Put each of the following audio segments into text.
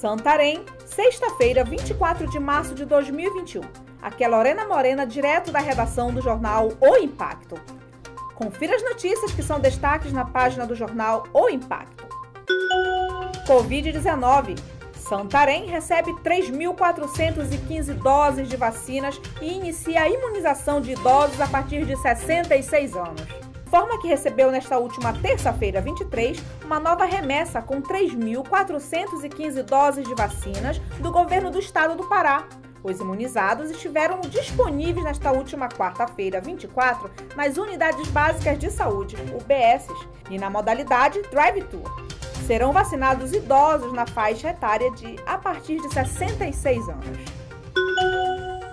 Santarém, sexta-feira, 24 de março de 2021. Aqui é Lorena Morena, direto da redação do jornal O Impacto. Confira as notícias que são destaques na página do jornal O Impacto. Covid-19. Santarém recebe 3.415 doses de vacinas e inicia a imunização de idosos a partir de 66 anos forma que recebeu nesta última terça-feira, 23, uma nova remessa com 3.415 doses de vacinas do governo do estado do Pará. Os imunizados estiveram disponíveis nesta última quarta-feira, 24, nas unidades básicas de saúde, UBSs, e na modalidade Drive-Thru. Serão vacinados idosos na faixa etária de a partir de 66 anos.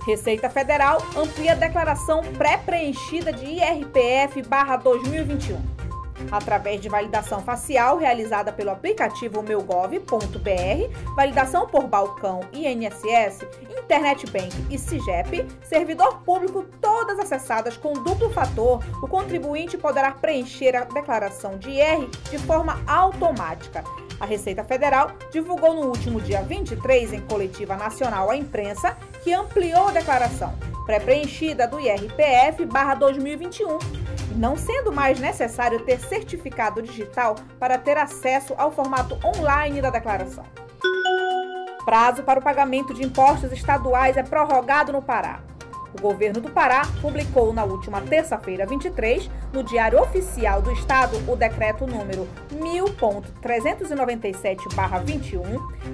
Receita Federal amplia a declaração pré-preenchida de IRPF/2021. Através de validação facial realizada pelo aplicativo meugov.br, validação por balcão INSS, Internet Bank e CIGEP, servidor público todas acessadas com duplo fator, o contribuinte poderá preencher a declaração de IR de forma automática. A Receita Federal divulgou no último dia 23, em coletiva nacional à imprensa, que ampliou a declaração. Pré-preenchida do IRPF-2021, não sendo mais necessário ter certificado digital para ter acesso ao formato online da declaração. Prazo para o pagamento de impostos estaduais é prorrogado no Pará. O governo do Pará publicou na última terça-feira, 23, no Diário Oficial do Estado, o decreto número 1000.397-21,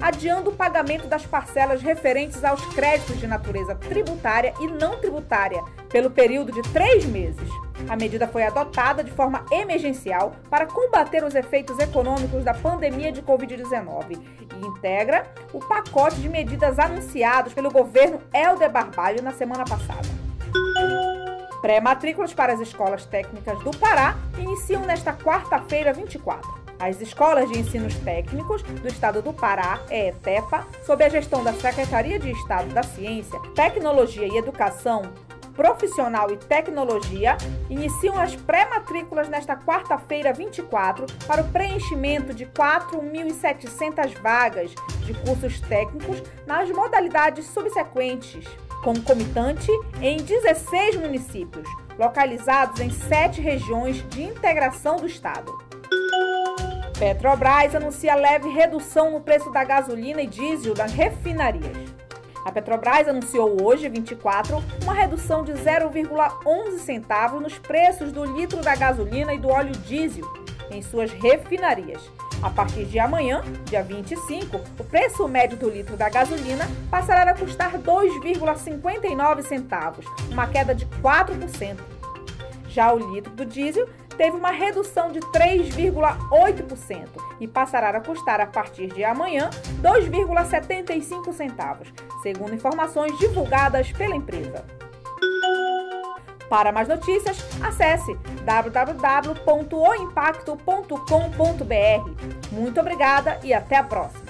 adiando o pagamento das parcelas referentes aos créditos de natureza tributária e não tributária, pelo período de três meses. A medida foi adotada de forma emergencial para combater os efeitos econômicos da pandemia de Covid-19 e integra o pacote de medidas anunciados pelo governo Helder Barbalho na semana passada. Pré-matrículas para as escolas técnicas do Pará iniciam nesta quarta-feira, 24. As escolas de ensinos técnicos do estado do Pará, ETEPA, sob a gestão da Secretaria de Estado da Ciência, Tecnologia e Educação, Profissional e Tecnologia iniciam as pré-matrículas nesta quarta-feira, 24, para o preenchimento de 4.700 vagas de cursos técnicos nas modalidades subsequentes, concomitante em 16 municípios, localizados em sete regiões de integração do Estado. Petrobras anuncia leve redução no preço da gasolina e diesel das refinarias. A Petrobras anunciou hoje, 24, uma redução de 0,11 centavos nos preços do litro da gasolina e do óleo diesel em suas refinarias. A partir de amanhã, dia 25, o preço médio do litro da gasolina passará a custar 2,59 centavos, uma queda de 4%. Já o litro do diesel teve uma redução de 3,8% e passará a custar a partir de amanhã 2,75 centavos, segundo informações divulgadas pela empresa. Para mais notícias, acesse www.oimpacto.com.br. Muito obrigada e até a próxima!